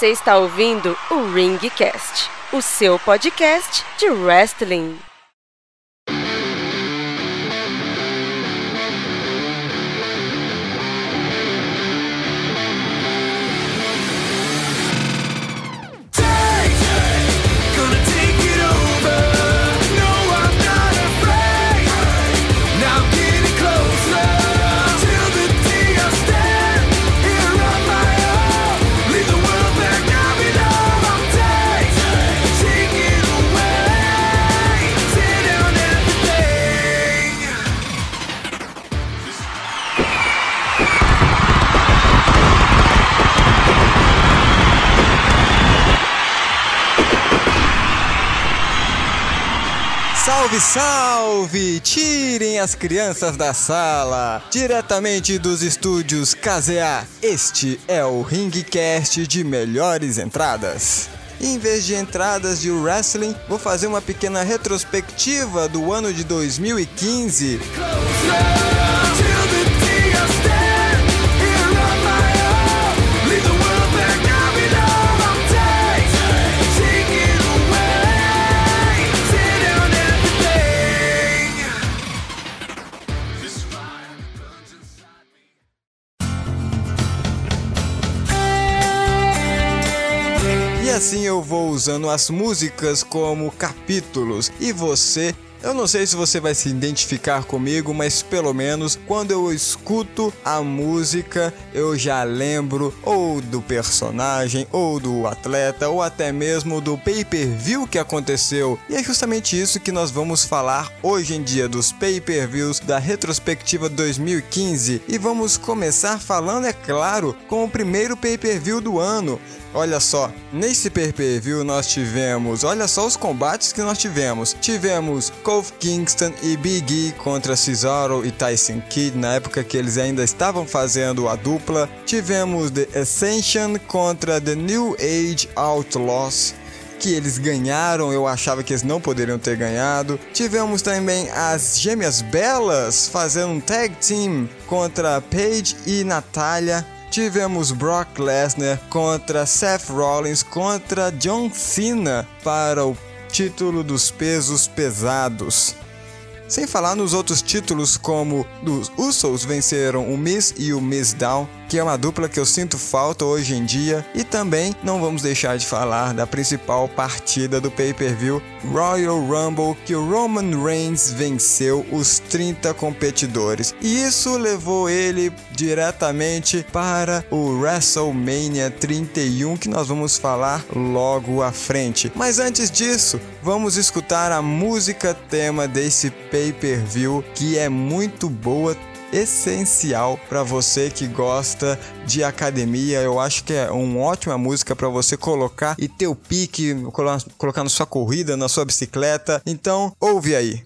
Você está ouvindo o Ringcast, o seu podcast de wrestling. Salve, salve! Tirem as crianças da sala! Diretamente dos estúdios KZA, este é o Ringcast de melhores entradas. Em vez de entradas de wrestling, vou fazer uma pequena retrospectiva do ano de 2015. Vou usando as músicas como capítulos. E você, eu não sei se você vai se identificar comigo, mas pelo menos quando eu escuto a música, eu já lembro ou do personagem, ou do atleta, ou até mesmo do pay-per-view que aconteceu. E é justamente isso que nós vamos falar hoje em dia dos pay-per-views da retrospectiva 2015. E vamos começar falando, é claro, com o primeiro pay-per-view do ano. Olha só, nesse pay-per-view nós tivemos, olha só os combates que nós tivemos. Tivemos Kofi Kingston e Big E contra Cesaro e Tyson Kidd na época que eles ainda estavam fazendo a dupla. Tivemos The Ascension contra The New Age Outlaws que eles ganharam, eu achava que eles não poderiam ter ganhado. Tivemos também as Gêmeas Belas fazendo um tag team contra Paige e Natália. Tivemos Brock Lesnar contra Seth Rollins contra John Cena para o título dos pesos pesados. Sem falar nos outros títulos como os Usos venceram o Miz e o Miz Down, que é uma dupla que eu sinto falta hoje em dia, e também não vamos deixar de falar da principal partida do pay-per-view Royal Rumble, que o Roman Reigns venceu os 30 competidores. E isso levou ele diretamente para o WrestleMania 31, que nós vamos falar logo à frente. Mas antes disso, vamos escutar a música tema desse pay-per-view, que é muito boa essencial para você que gosta de academia. Eu acho que é uma ótima música para você colocar e ter o pique, colo- colocar na sua corrida, na sua bicicleta. Então, ouve aí.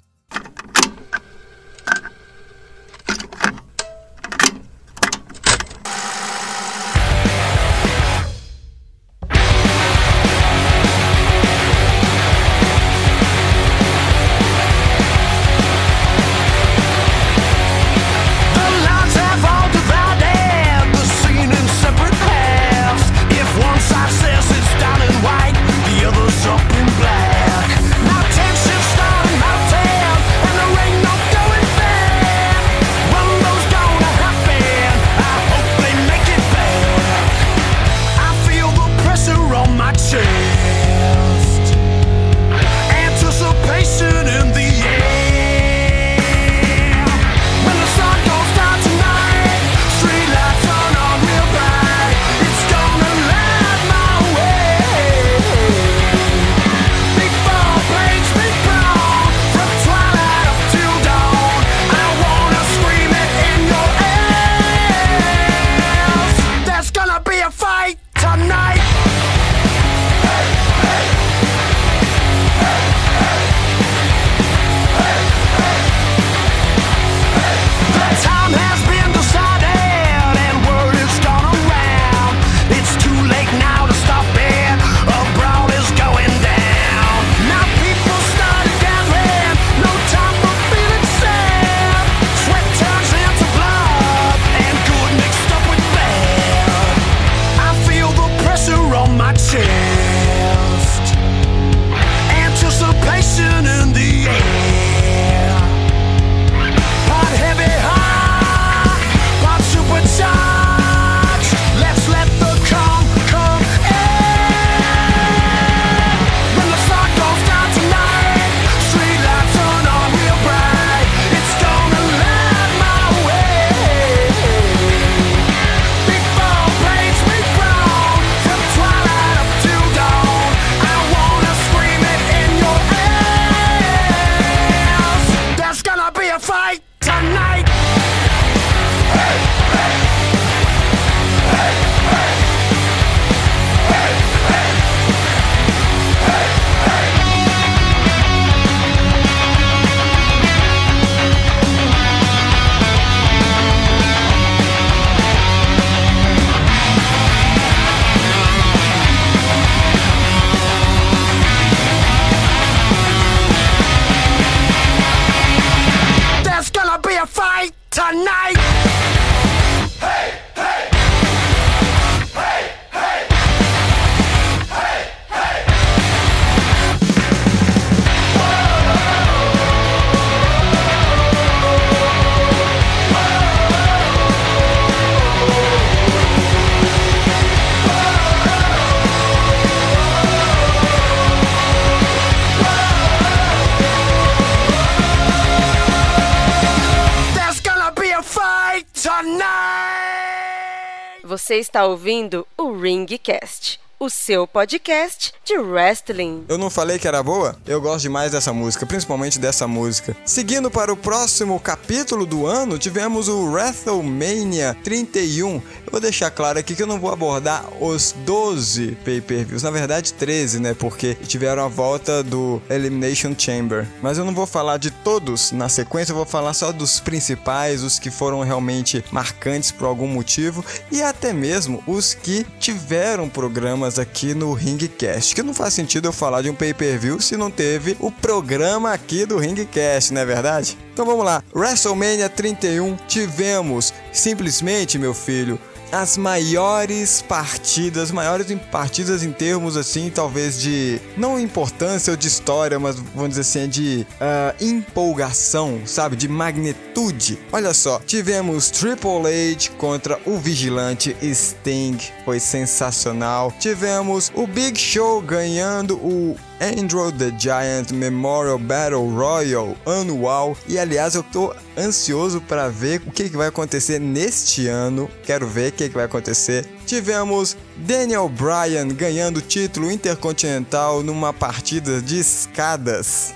Você está ouvindo o Ringcast, o seu podcast de wrestling. Eu não falei que era boa? Eu gosto demais dessa música, principalmente dessa música. Seguindo para o próximo capítulo do ano, tivemos o WrestleMania 31. Eu vou deixar claro aqui que eu não vou abordar os 12 pay-per-views, na verdade 13, né? Porque tiveram a volta do Elimination Chamber. Mas eu não vou falar de todos na sequência, eu vou falar só dos principais, os que foram realmente marcantes por algum motivo e até mesmo os que tiveram programas aqui no Ringcast. Que não faz sentido eu falar de um pay-per-view se não teve o programa aqui do Ringcast, não é verdade? Então vamos lá. WrestleMania 31 tivemos simplesmente, meu filho, as maiores partidas, maiores partidas em termos assim, talvez de não importância ou de história, mas vamos dizer assim, de ah, empolgação, sabe, de magnitude. Olha só, tivemos Triple H contra o Vigilante Sting, foi sensacional. Tivemos o Big Show ganhando o Andrew the Giant Memorial Battle Royal anual. E aliás, eu tô ansioso para ver o que, que vai acontecer neste ano. Quero ver o que, que vai acontecer. Tivemos Daniel Bryan ganhando o título intercontinental numa partida de escadas.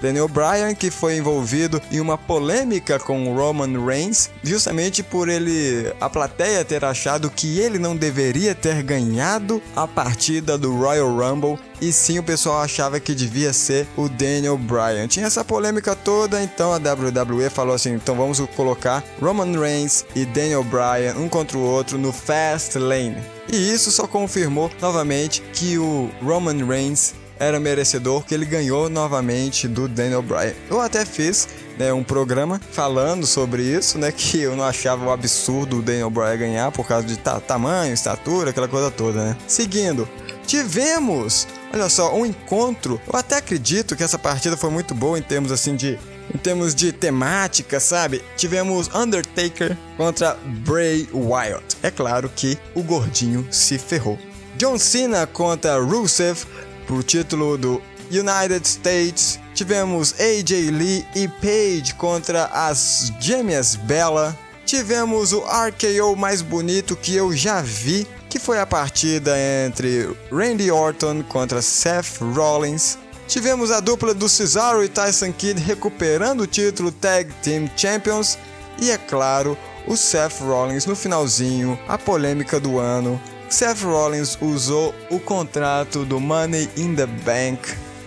Daniel Bryan, que foi envolvido em uma polêmica com Roman Reigns, justamente por ele, a plateia ter achado que ele não deveria ter ganhado a partida do Royal Rumble, e sim o pessoal achava que devia ser o Daniel Bryan. Tinha essa polêmica toda, então a WWE falou assim: então vamos colocar Roman Reigns e Daniel Bryan um contra o outro no Fast Lane. E isso só confirmou novamente que o Roman Reigns era merecedor que ele ganhou novamente do Daniel Bryan. Eu até fiz né, um programa falando sobre isso, né, que eu não achava um absurdo o Daniel Bryan ganhar por causa de ta tamanho, estatura, aquela coisa toda, né. Seguindo, tivemos, olha só, um encontro. Eu até acredito que essa partida foi muito boa em termos assim de em termos de temática, sabe? Tivemos Undertaker contra Bray Wyatt. É claro que o gordinho se ferrou. John Cena contra Rusev pro título do United States. Tivemos AJ Lee e Paige contra as Gêmeas Bella. Tivemos o RKO mais bonito que eu já vi, que foi a partida entre Randy Orton contra Seth Rollins. Tivemos a dupla do Cesaro e Tyson Kidd recuperando o título Tag Team Champions. E é claro, o Seth Rollins no finalzinho, a polêmica do ano. Seth Rollins usou o contrato do Money in the Bank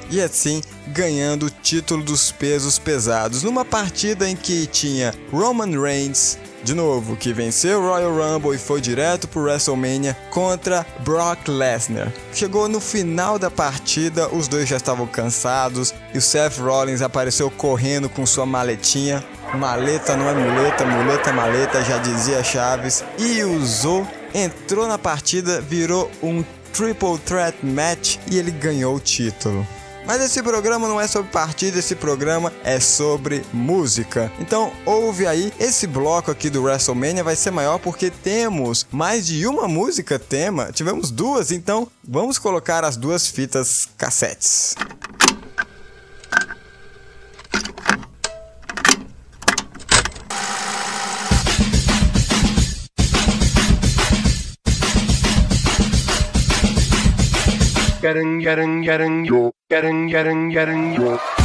e assim ganhando o título dos pesos pesados numa partida em que tinha Roman Reigns, de novo, que venceu o Royal Rumble e foi direto pro WrestleMania contra Brock Lesnar. Chegou no final da partida, os dois já estavam cansados e o Seth Rollins apareceu correndo com sua maletinha. Maleta não é muleta, muleta é maleta, já dizia Chaves. E usou, entrou na partida, virou um Triple Threat Match e ele ganhou o título. Mas esse programa não é sobre partida, esse programa é sobre música. Então, ouve aí, esse bloco aqui do WrestleMania vai ser maior porque temos mais de uma música tema. Tivemos duas, então vamos colocar as duas fitas cassetes. Getting, getting, getting you. Getting, getting, getting you.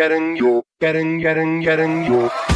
Getting, you. Getting, getting, getting. You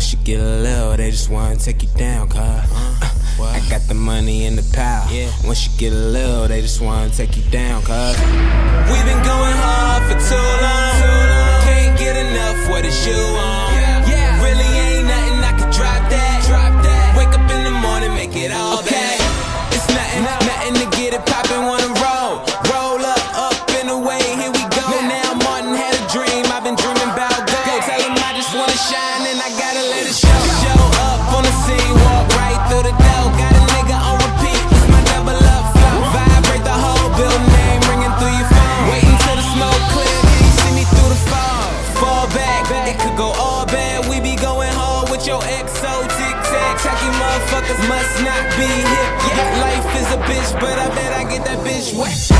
Once you get a little, they just wanna take you down, cuz. Uh, I got the money in the pile. Once you get a little, they just wanna take you down, cuz. We've been going hard for too long. Can't get enough, what is you on? Really ain't nothing I can drop that. Wake up in the morning, make it all okay. It's nothing, nothing to get it poppin', Be hip, yeah. Life is a bitch, but I bet I get that bitch wet.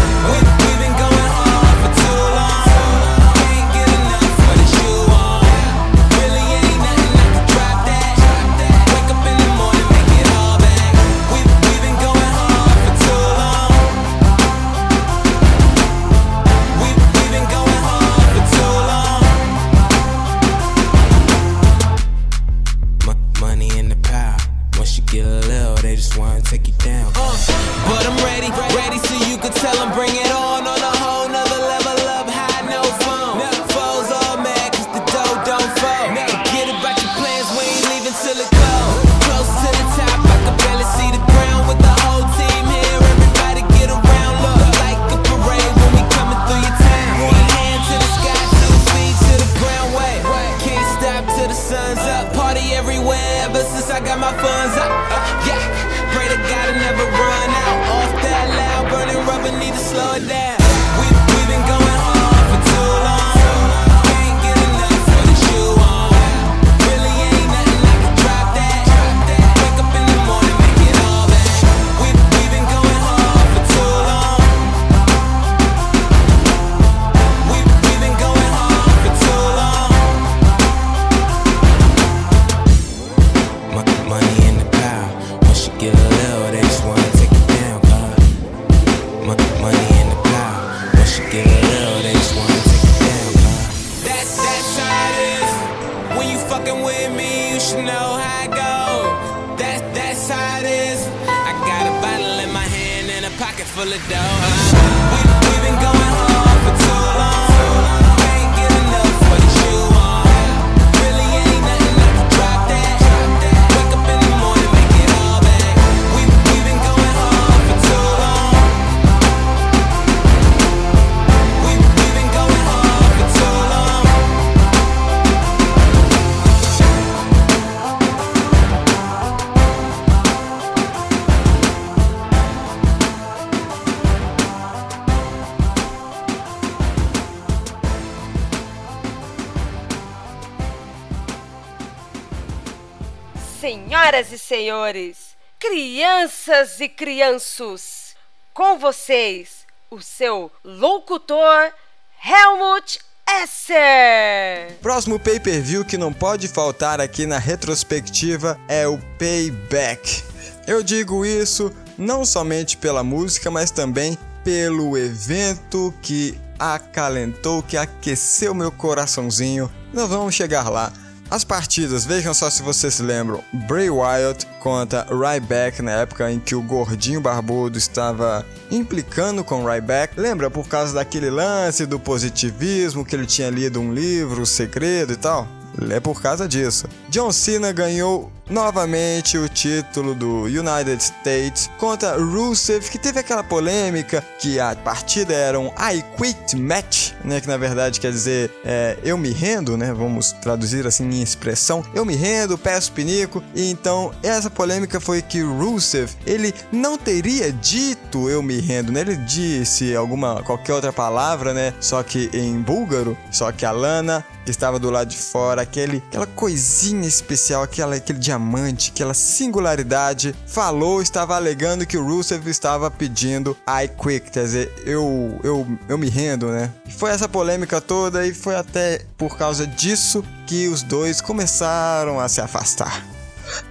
Senhoras e senhores, crianças e crianços, com vocês, o seu locutor Helmut Esser. Próximo pay-per-view que não pode faltar aqui na retrospectiva é o Payback. Eu digo isso não somente pela música, mas também pelo evento que acalentou, que aqueceu meu coraçãozinho. Nós vamos chegar lá. As partidas, vejam só se vocês se lembram. Bray Wyatt contra Ryback na época em que o gordinho barbudo estava implicando com Ryback. Lembra por causa daquele lance do positivismo que ele tinha lido um livro, o segredo e tal? É por causa disso. John Cena ganhou novamente o título do United States contra Rusev, que teve aquela polêmica que a partida era um I Quit Match, né? Que na verdade quer dizer é, eu me rendo, né? Vamos traduzir assim em expressão. Eu me rendo, peço pinico. E então essa polêmica foi que Rusev ele não teria dito eu me rendo, né? Ele disse alguma qualquer outra palavra, né? Só que em búlgaro. Só que a Lana estava do lado de fora, aquele, aquela coisinha especial, aquela, aquele diamante, aquela singularidade, falou, estava alegando que o Rusev estava pedindo I quit, quer dizer, eu, eu, eu me rendo, né? E foi essa polêmica toda e foi até por causa disso que os dois começaram a se afastar.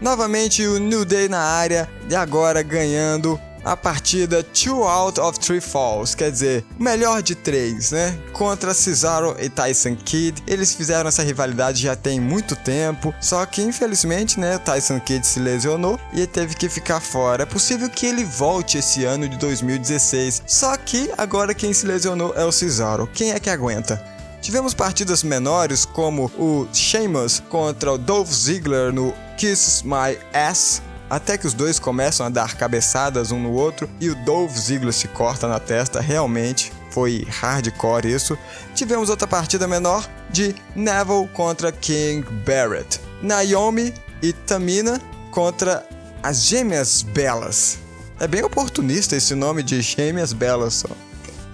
Novamente o New Day na área e agora ganhando a partida Two Out of Three Falls, quer dizer, melhor de três, né? Contra Cesaro e Tyson Kidd. Eles fizeram essa rivalidade já tem muito tempo, só que infelizmente, né, Tyson Kidd se lesionou e teve que ficar fora. É possível que ele volte esse ano de 2016, só que agora quem se lesionou é o Cesaro. Quem é que aguenta? Tivemos partidas menores como o Sheamus contra o Dolph Ziggler no Kiss My Ass, até que os dois começam a dar cabeçadas um no outro e o Dolph Ziggler se corta na testa, realmente foi hardcore isso. Tivemos outra partida menor de Neville contra King Barrett, Naomi e Tamina contra as Gêmeas Belas. É bem oportunista esse nome de Gêmeas Belas só.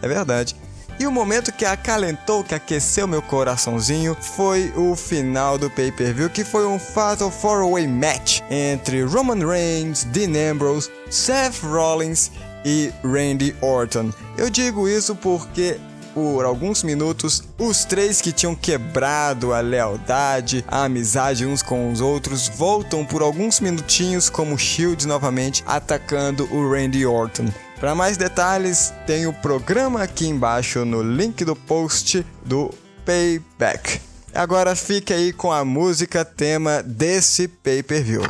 É verdade. E o momento que acalentou, que aqueceu meu coraçãozinho, foi o final do pay-per-view, que foi um Fatal 4-Way Match entre Roman Reigns, Dean Ambrose, Seth Rollins e Randy Orton. Eu digo isso porque por alguns minutos, os três que tinham quebrado a lealdade, a amizade uns com os outros, voltam por alguns minutinhos como Shield novamente atacando o Randy Orton. Para mais detalhes, tem o programa aqui embaixo no link do post do Payback. Agora fique aí com a música tema desse pay-per-view.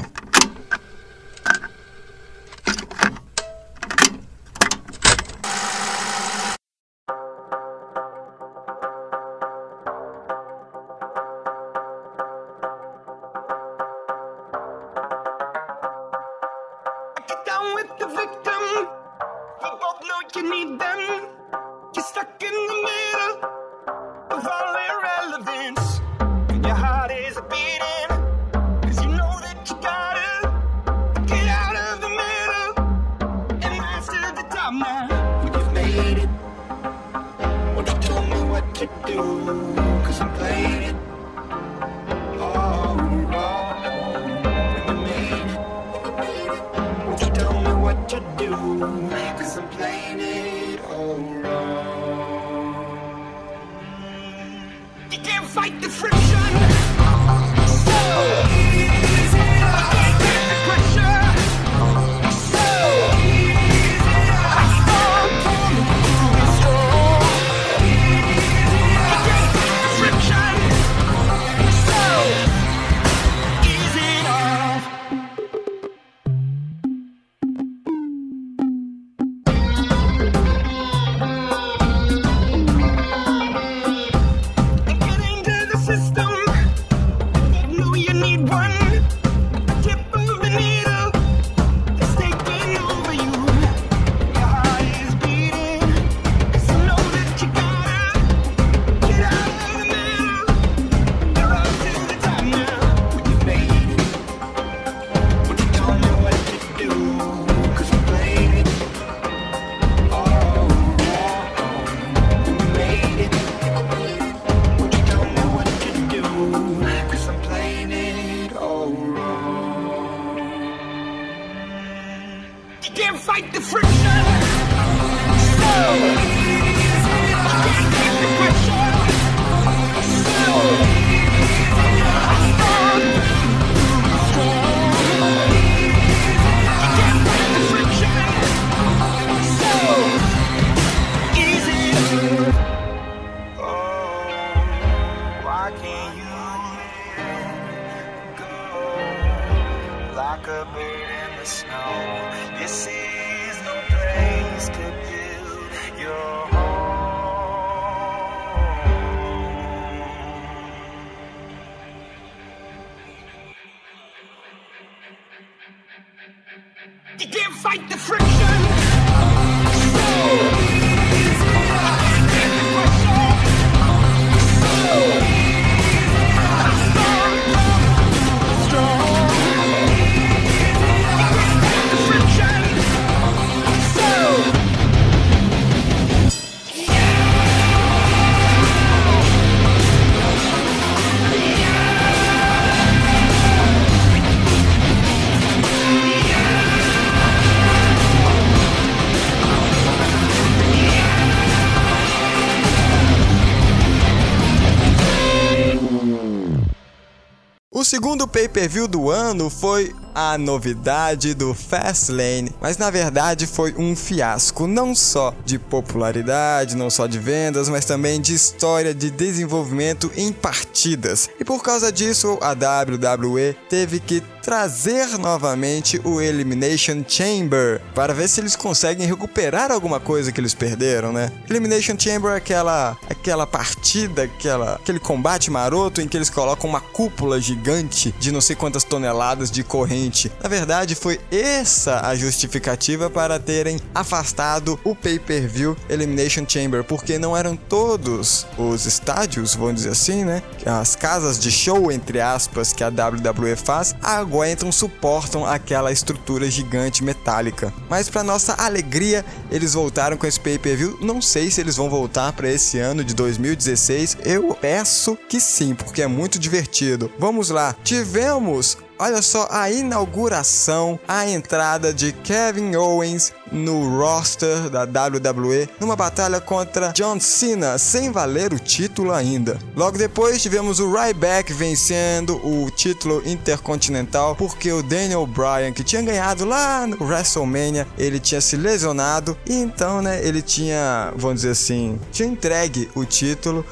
Segundo pay-per-view do ano foi a novidade do Fastlane, mas na verdade foi um fiasco não só de popularidade, não só de vendas, mas também de história de desenvolvimento em partidas. E por causa disso, a WWE teve que trazer novamente o Elimination Chamber para ver se eles conseguem recuperar alguma coisa que eles perderam, né? Elimination Chamber é aquela aquela partida, aquela aquele combate maroto em que eles colocam uma cúpula gigante de não sei quantas toneladas de corrente. Na verdade, foi essa a justificativa para terem afastado o pay-per-view Elimination Chamber, porque não eram todos os estádios, vamos dizer assim, né? As casas de show entre aspas que a WWE faz, aguentam, suportam aquela estrutura gigante metálica. Mas para nossa alegria, eles voltaram com esse pay-per-view. Não sei se eles vão voltar para esse ano de 2016. Eu peço que sim, porque é muito divertido. Vamos lá. Tivemos Olha só a inauguração, a entrada de Kevin Owens no roster da WWE numa batalha contra John Cena, sem valer o título ainda. Logo depois tivemos o Ryback vencendo o título intercontinental porque o Daniel Bryan, que tinha ganhado lá no WrestleMania, ele tinha se lesionado e então, né, ele tinha, vamos dizer assim, tinha entregue o título.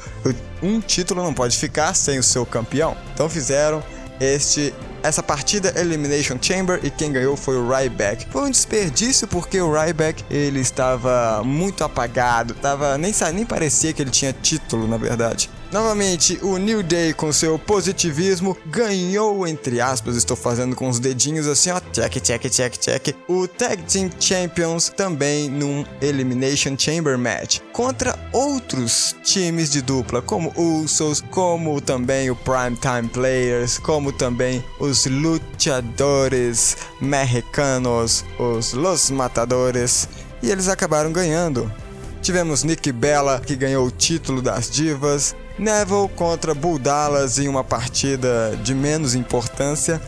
Um título não pode ficar sem o seu campeão. Então fizeram este essa partida Elimination Chamber e quem ganhou foi o Ryback. Foi um desperdício porque o Ryback ele estava muito apagado, tava nem nem parecia que ele tinha título na verdade. Novamente, o New Day com seu positivismo ganhou, entre aspas, estou fazendo com os dedinhos assim, ó, check, check, check, check, o Tag Team Champions também num Elimination Chamber Match contra outros times de dupla, como Usos, como também o Primetime Players, como também os luchadores mexicanos, os Los Matadores, e eles acabaram ganhando. Tivemos Nick Bella, que ganhou o título das divas, Neville contra Bull Dallas em uma partida de menos importância.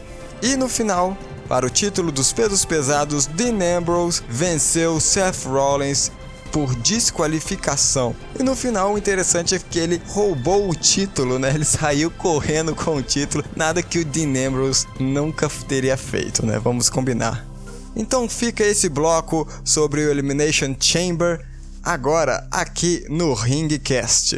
E no final, para o título dos pesos pesados, Dean Ambrose venceu Seth Rollins por desqualificação. E no final, o interessante é que ele roubou o título, né? Ele saiu correndo com o título, nada que o Dean Ambrose nunca teria feito, né? Vamos combinar. Então fica esse bloco sobre o Elimination Chamber agora aqui no Ringcast.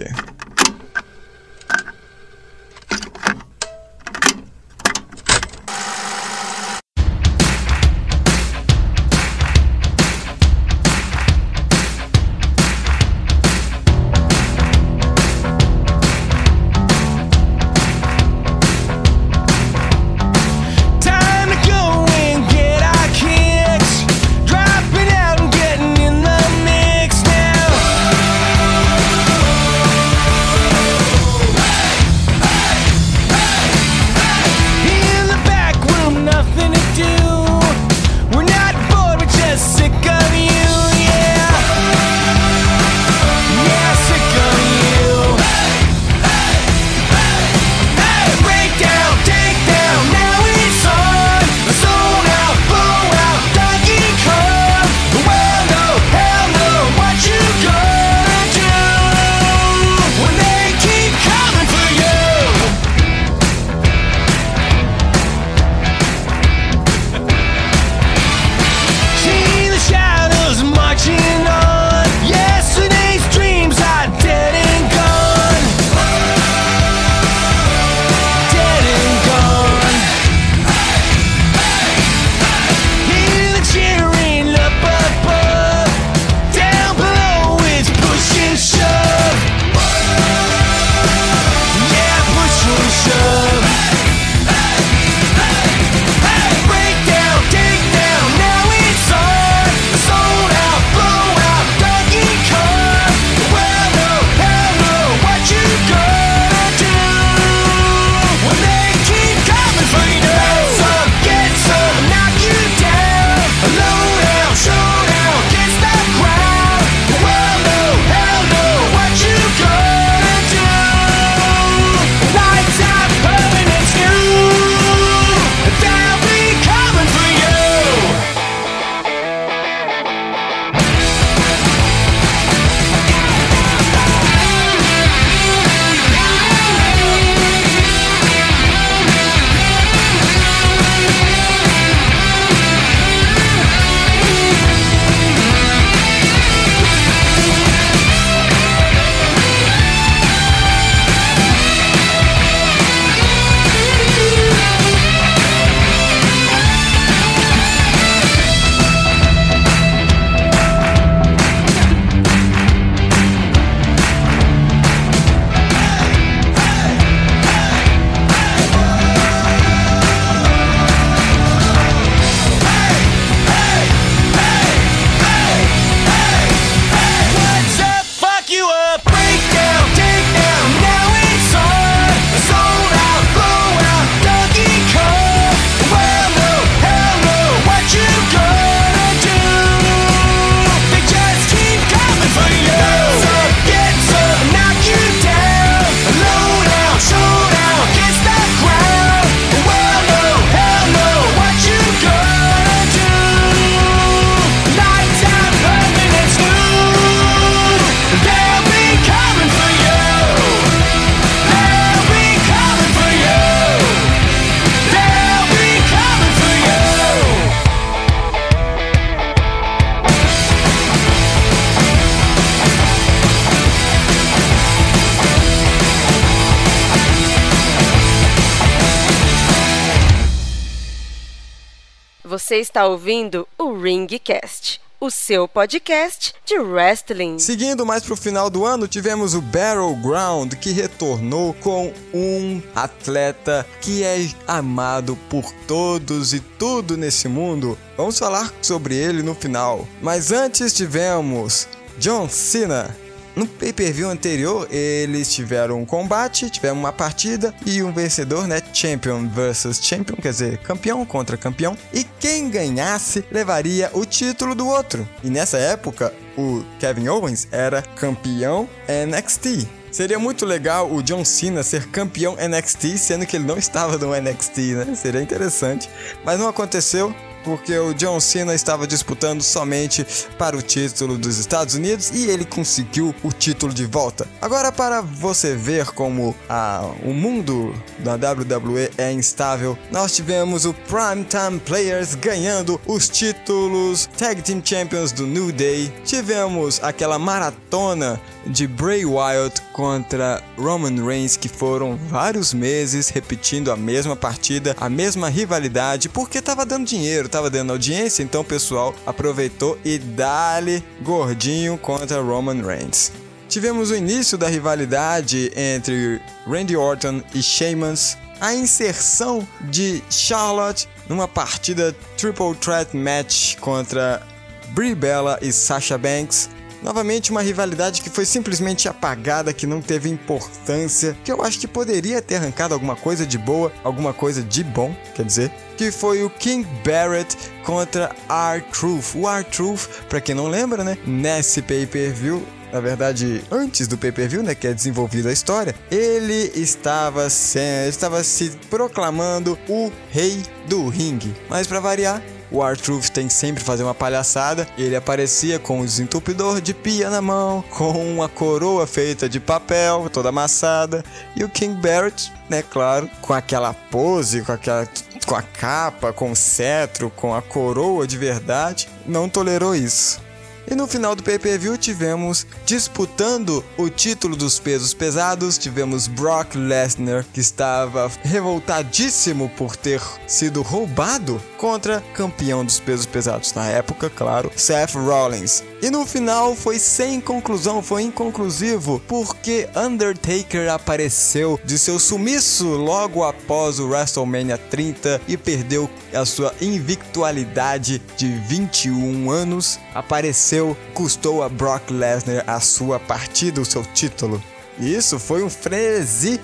Você está ouvindo o Ringcast, o seu podcast de wrestling. Seguindo mais pro final do ano, tivemos o Battleground, que retornou com um atleta que é amado por todos e tudo nesse mundo. Vamos falar sobre ele no final. Mas antes tivemos John Cena. No pay-per-view anterior, eles tiveram um combate, tiveram uma partida e um vencedor, né? Champion versus Champion, quer dizer, campeão contra campeão. E quem ganhasse levaria o título do outro. E nessa época, o Kevin Owens era campeão NXT. Seria muito legal o John Cena ser campeão NXT, sendo que ele não estava no NXT, né? Seria interessante. Mas não aconteceu porque o John Cena estava disputando somente para o título dos Estados Unidos e ele conseguiu o título de volta. Agora, para você ver como a, o mundo da WWE é instável, nós tivemos o Primetime Players ganhando os títulos Tag Team Champions do New Day. Tivemos aquela maratona de Bray Wyatt contra Roman Reigns, que foram vários meses repetindo a mesma partida, a mesma rivalidade, porque tava dando dinheiro, tava dando audiência, então o pessoal aproveitou e dali gordinho contra Roman Reigns. Tivemos o início da rivalidade entre Randy Orton e Sheamus, a inserção de Charlotte numa partida Triple Threat Match contra Brie Bella e Sasha Banks. Novamente uma rivalidade que foi simplesmente apagada, que não teve importância, que eu acho que poderia ter arrancado alguma coisa de boa, alguma coisa de bom, quer dizer, que foi o King Barrett contra R-Truth. O R-Truth, pra quem não lembra, né, nesse pay-per-view na verdade, antes do pay-per-view, né, que é desenvolvida a história, ele estava, se, estava se proclamando o rei do ringue. Mas para variar, o R-Truth tem que sempre fazer uma palhaçada. Ele aparecia com o desentupidor de pia na mão, com uma coroa feita de papel, toda amassada. E o King Barrett, né, claro, com aquela pose, com aquela com a capa, com o cetro, com a coroa de verdade, não tolerou isso. E no final do pay-per-view tivemos disputando o título dos pesos pesados, tivemos Brock Lesnar que estava revoltadíssimo por ter sido roubado contra campeão dos pesos pesados na época, claro, Seth Rollins. E no final foi sem conclusão, foi inconclusivo, porque Undertaker apareceu de seu sumiço logo após o WrestleMania 30 e perdeu a sua invictualidade de 21 anos. Apareceu, custou a Brock Lesnar a sua partida, o seu título. Isso foi um frenesi.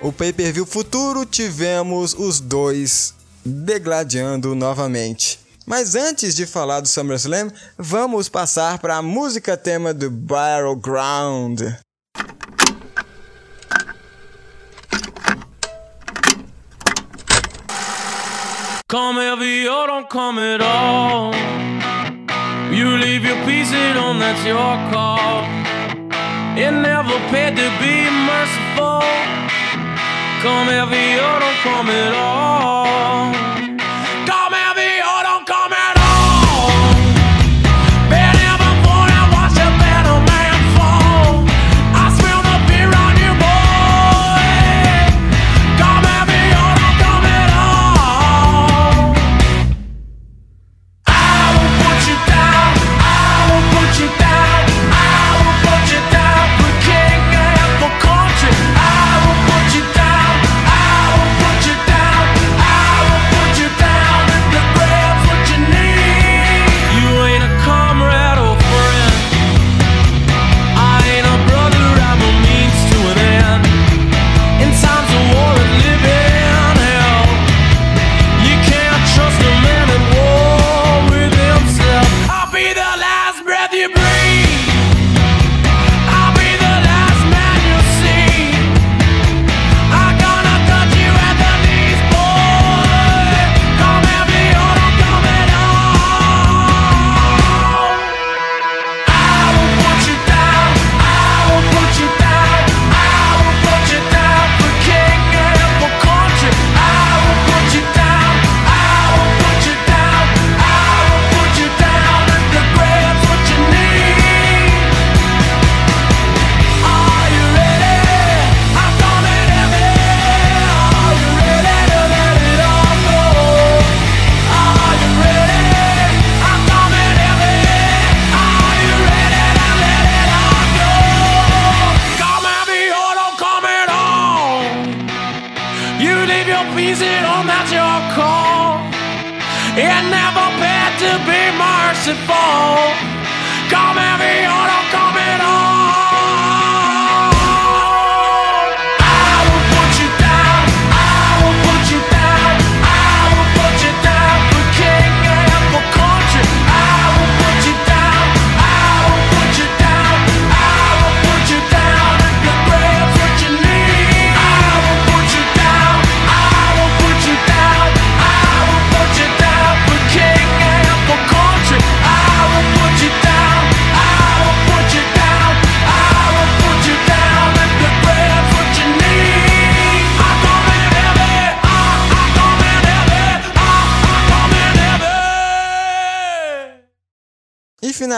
O pay-per-view futuro tivemos os dois degladiando novamente. Mas antes de falar do SummerSlam, vamos passar para a música tema do Battleground. Come heavy or don't come at all. You leave your piece it on, that's your call. It never paid to be merciful. Come heavy or don't come at all.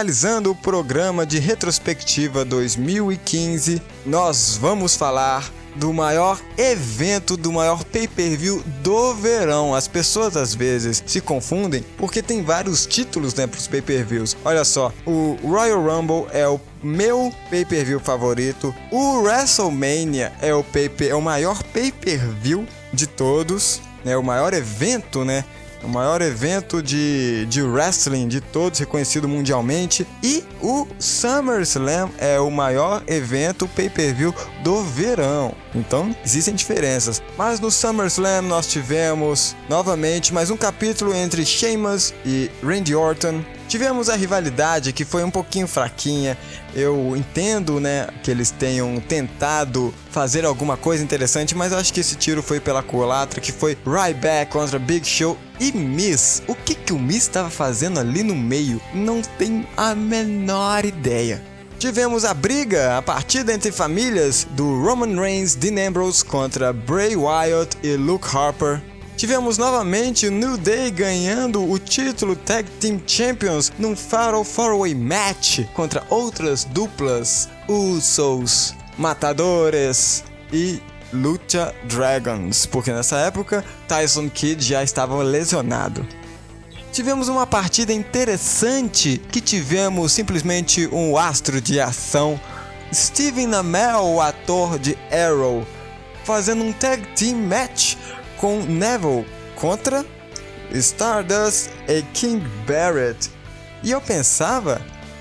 Finalizando o programa de retrospectiva 2015, nós vamos falar do maior evento, do maior pay-per-view do verão. As pessoas às vezes se confundem porque tem vários títulos né, para os pay-per-views. Olha só, o Royal Rumble é o meu pay-per-view favorito. O WrestleMania é o, pay é o maior pay-per-view de todos, né? O maior evento, né? O maior evento de, de wrestling de todos, reconhecido mundialmente. E o SummerSlam é o maior evento pay-per-view do verão. Então, existem diferenças. Mas no SummerSlam nós tivemos novamente mais um capítulo entre Sheamus e Randy Orton. Tivemos a rivalidade que foi um pouquinho fraquinha. Eu entendo, né, que eles tenham tentado fazer alguma coisa interessante, mas eu acho que esse tiro foi pela culatra, que foi Ryback contra Big Show e Miss. O que que o Miss estava fazendo ali no meio? Não tenho a menor ideia. Tivemos a briga, a partida entre famílias do Roman Reigns, Dean Ambrose contra Bray Wyatt e Luke Harper. Tivemos novamente o New Day ganhando o título Tag Team Champions num Fatal 4-Way Match contra outras duplas Usos, Matadores e Lucha Dragons, porque nessa época Tyson Kidd já estava lesionado. Tivemos uma partida interessante que tivemos simplesmente um astro de ação, Steven Amell, o ator de Arrow, fazendo um tag team match com Neville contra Stardust e King Barrett. E eu pensava,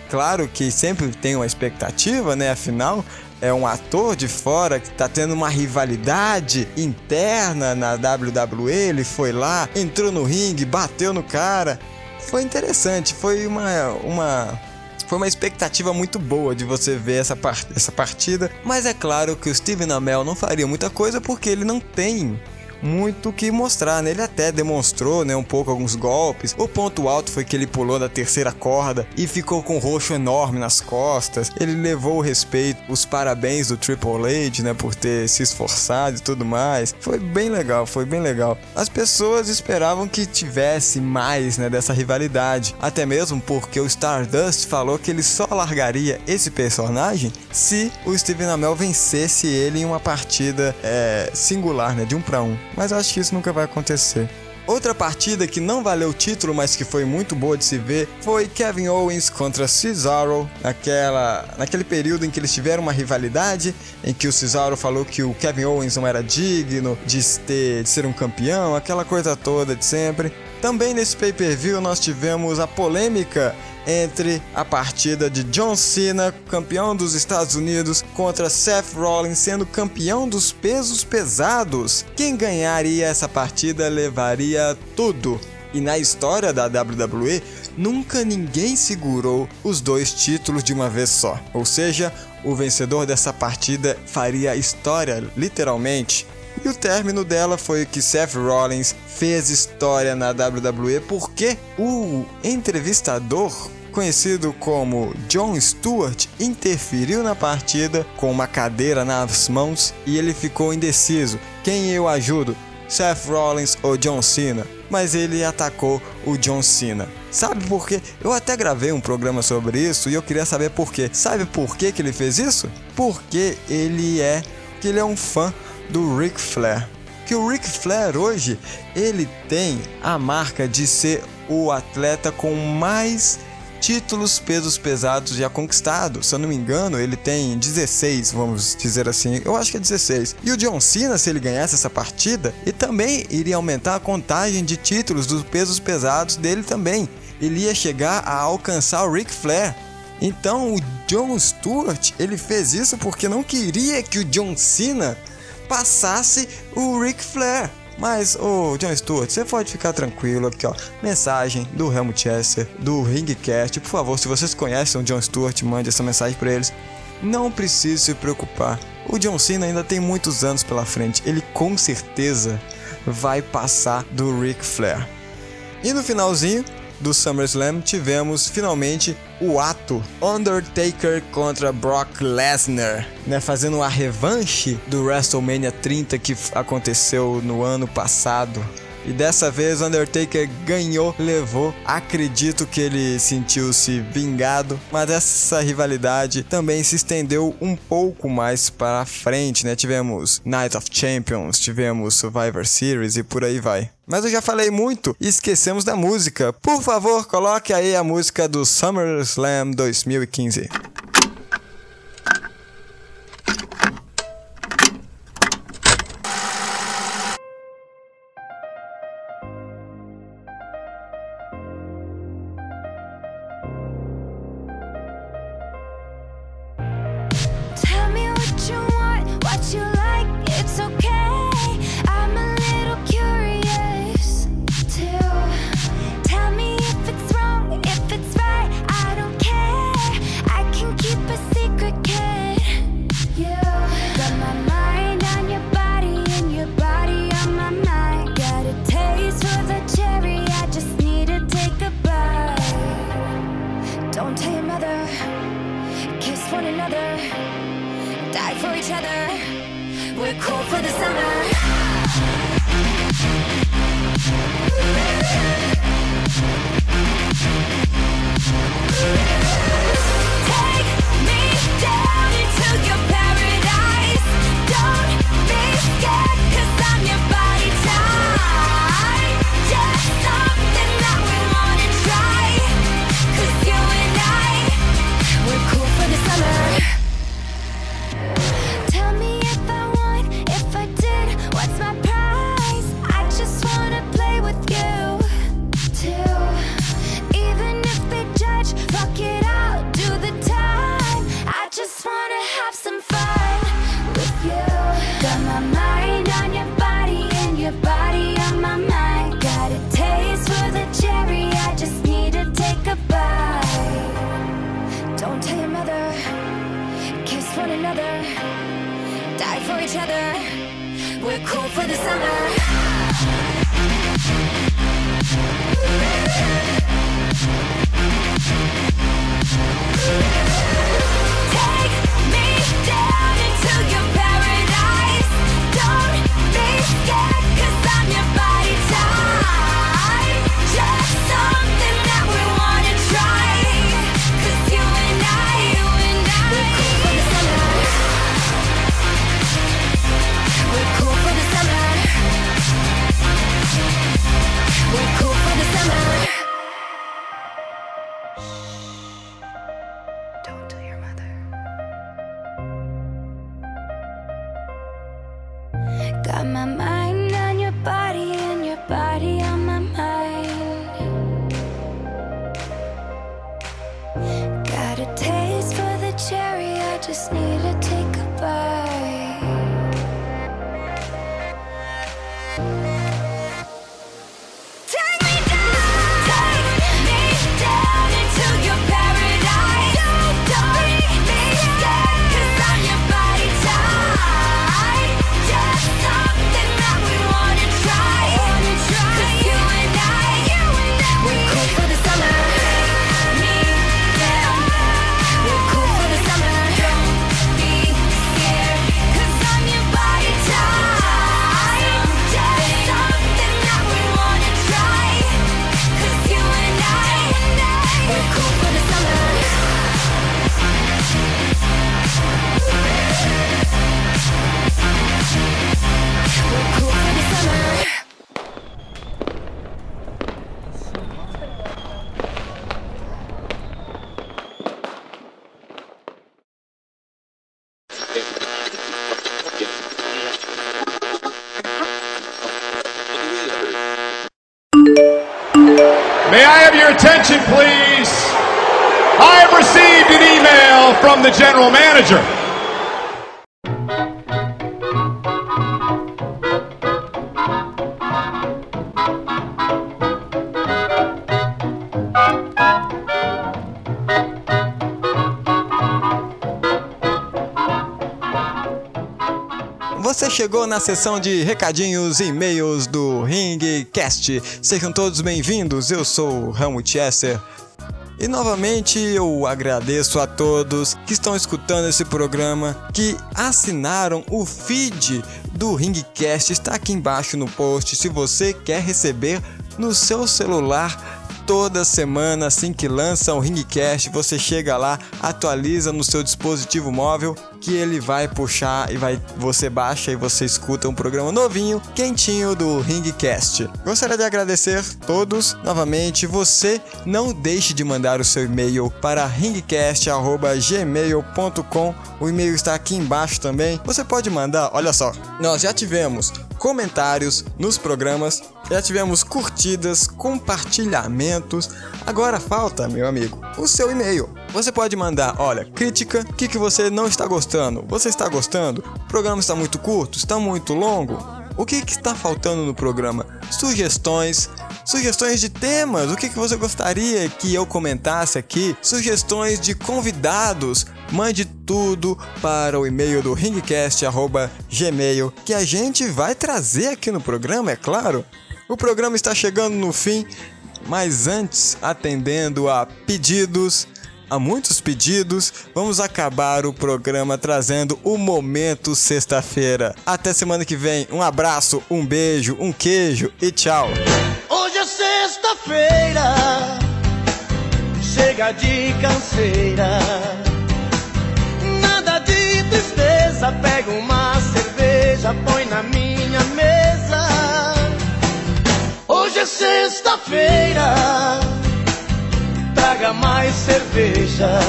claro que sempre tem uma expectativa, né? Afinal, é um ator de fora que tá tendo uma rivalidade interna na WWE. Ele foi lá, entrou no ringue, bateu no cara. Foi interessante, foi uma, uma foi uma expectativa muito boa de você ver essa, part essa partida, mas é claro que o Steven Amell não faria muita coisa porque ele não tem muito o que mostrar, né? Ele até demonstrou, né, um pouco alguns golpes. O ponto alto foi que ele pulou da terceira corda e ficou com um roxo enorme nas costas. Ele levou o respeito, os parabéns do Triple H, né, por ter se esforçado e tudo mais. Foi bem legal, foi bem legal. As pessoas esperavam que tivesse mais, né, dessa rivalidade, até mesmo porque o Stardust falou que ele só largaria esse personagem se o Steven Amell vencesse ele em uma partida é, singular, né, de um para um mas acho que isso nunca vai acontecer. Outra partida que não valeu o título, mas que foi muito boa de se ver, foi Kevin Owens contra Cesaro, naquela, naquele período em que eles tiveram uma rivalidade, em que o Cesaro falou que o Kevin Owens não era digno de, ter, de ser um campeão, aquela coisa toda de sempre. Também nesse pay-per-view nós tivemos a polêmica entre a partida de John Cena, campeão dos Estados Unidos, contra Seth Rollins, sendo campeão dos pesos pesados. Quem ganharia essa partida levaria tudo. E na história da WWE, nunca ninguém segurou os dois títulos de uma vez só. Ou seja, o vencedor dessa partida faria história, literalmente. E o término dela foi que Seth Rollins fez história na WWE porque o entrevistador conhecido como John Stewart interferiu na partida com uma cadeira nas mãos e ele ficou indeciso. Quem eu ajudo? Seth Rollins ou John Cena? Mas ele atacou o John Cena. Sabe por quê? Eu até gravei um programa sobre isso e eu queria saber por quê. Sabe por quê que ele fez isso? Porque ele é que ele é um fã do Ric Flair. Que o Ric Flair hoje ele tem a marca de ser o atleta com mais títulos pesos pesados já conquistados. Se eu não me engano, ele tem 16, vamos dizer assim. Eu acho que é 16. E o John Cena, se ele ganhasse essa partida, e também iria aumentar a contagem de títulos dos pesos pesados dele também. Ele ia chegar a alcançar o Ric Flair. Então o John Stewart, ele fez isso porque não queria que o John Cena passasse o Ric Flair. Mas, ô John Stewart, você pode ficar tranquilo aqui, ó. Mensagem do Helmut Chester, do Ringcast. Por favor, se vocês conhecem o John Stewart, mande essa mensagem para eles. Não precise se preocupar. O John Cena ainda tem muitos anos pela frente. Ele com certeza vai passar do Ric Flair. E no finalzinho do SummerSlam tivemos finalmente o ato Undertaker contra Brock Lesnar, né, fazendo a revanche do WrestleMania 30 que aconteceu no ano passado. E dessa vez Undertaker ganhou, levou. Acredito que ele sentiu-se vingado, mas essa rivalidade também se estendeu um pouco mais para frente, né? Tivemos Night of Champions, tivemos Survivor Series e por aí vai. Mas eu já falei muito e esquecemos da música. Por favor, coloque aí a música do SummerSlam 2015. Você chegou na sessão de recadinhos e e-mails do Ringcast. Sejam todos bem-vindos. Eu sou o Helmut Esser. E novamente eu agradeço a todos que estão escutando esse programa, que assinaram o feed do Ringcast. Está aqui embaixo no post. Se você quer receber no seu celular toda semana assim que lança o Ringcast, você chega lá, atualiza no seu dispositivo móvel que ele vai puxar e vai você baixa e você escuta um programa novinho, quentinho do Ringcast. Gostaria de agradecer todos novamente. Você não deixe de mandar o seu e-mail para ringcast@gmail.com. O e-mail está aqui embaixo também. Você pode mandar, olha só. Nós já tivemos comentários nos programas, já tivemos curtidas, compartilhamentos. Agora falta, meu amigo, o seu e-mail. Você pode mandar, olha, crítica, o que, que você não está gostando? Você está gostando? O programa está muito curto? Está muito longo? O que, que está faltando no programa? Sugestões, sugestões de temas, o que, que você gostaria que eu comentasse aqui? Sugestões de convidados, mande tudo para o e-mail do ringcast@gmail que a gente vai trazer aqui no programa, é claro. O programa está chegando no fim, mas antes, atendendo a pedidos, a muitos pedidos, vamos acabar o programa trazendo o momento sexta-feira. Até semana que vem. Um abraço, um beijo, um queijo e tchau. Hoje é sexta-feira, chega de canseira. Nada de tristeza, pega uma sexta-feira, traga mais cerveja.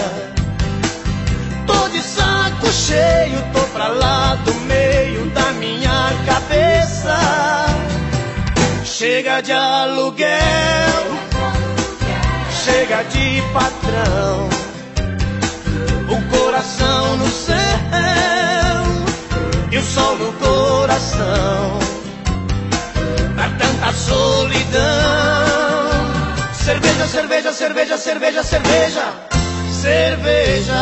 Tô de saco cheio, tô pra lá do meio da minha cabeça. Chega de aluguel, chega de patrão. O coração no céu e o sol no coração. Solidão. Cerveja, cerveja, cerveja, cerveja, cerveja, cerveja.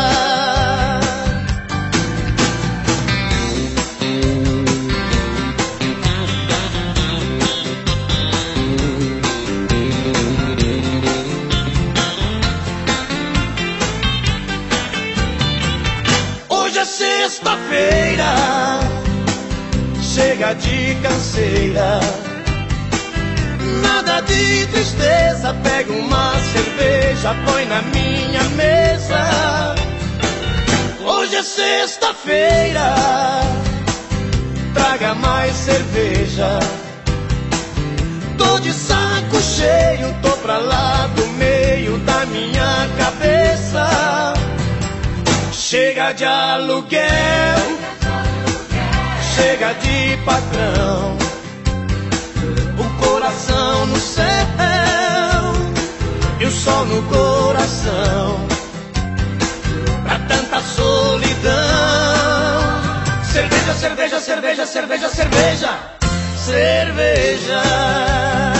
Hoje é sexta-feira, chega de canseira. De tristeza, pega uma cerveja, põe na minha mesa. Hoje é sexta-feira, traga mais cerveja. Tô de saco cheio, tô pra lá do meio da minha cabeça. Chega de aluguel, chega de patrão. Coração no céu e o sol no coração. Pra tanta solidão. Cerveja, cerveja, cerveja, cerveja, cerveja, cerveja.